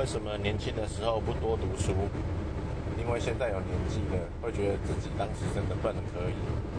为什么年轻的时候不多读书？因为现在有年纪了，会觉得自己当时真的笨。可以。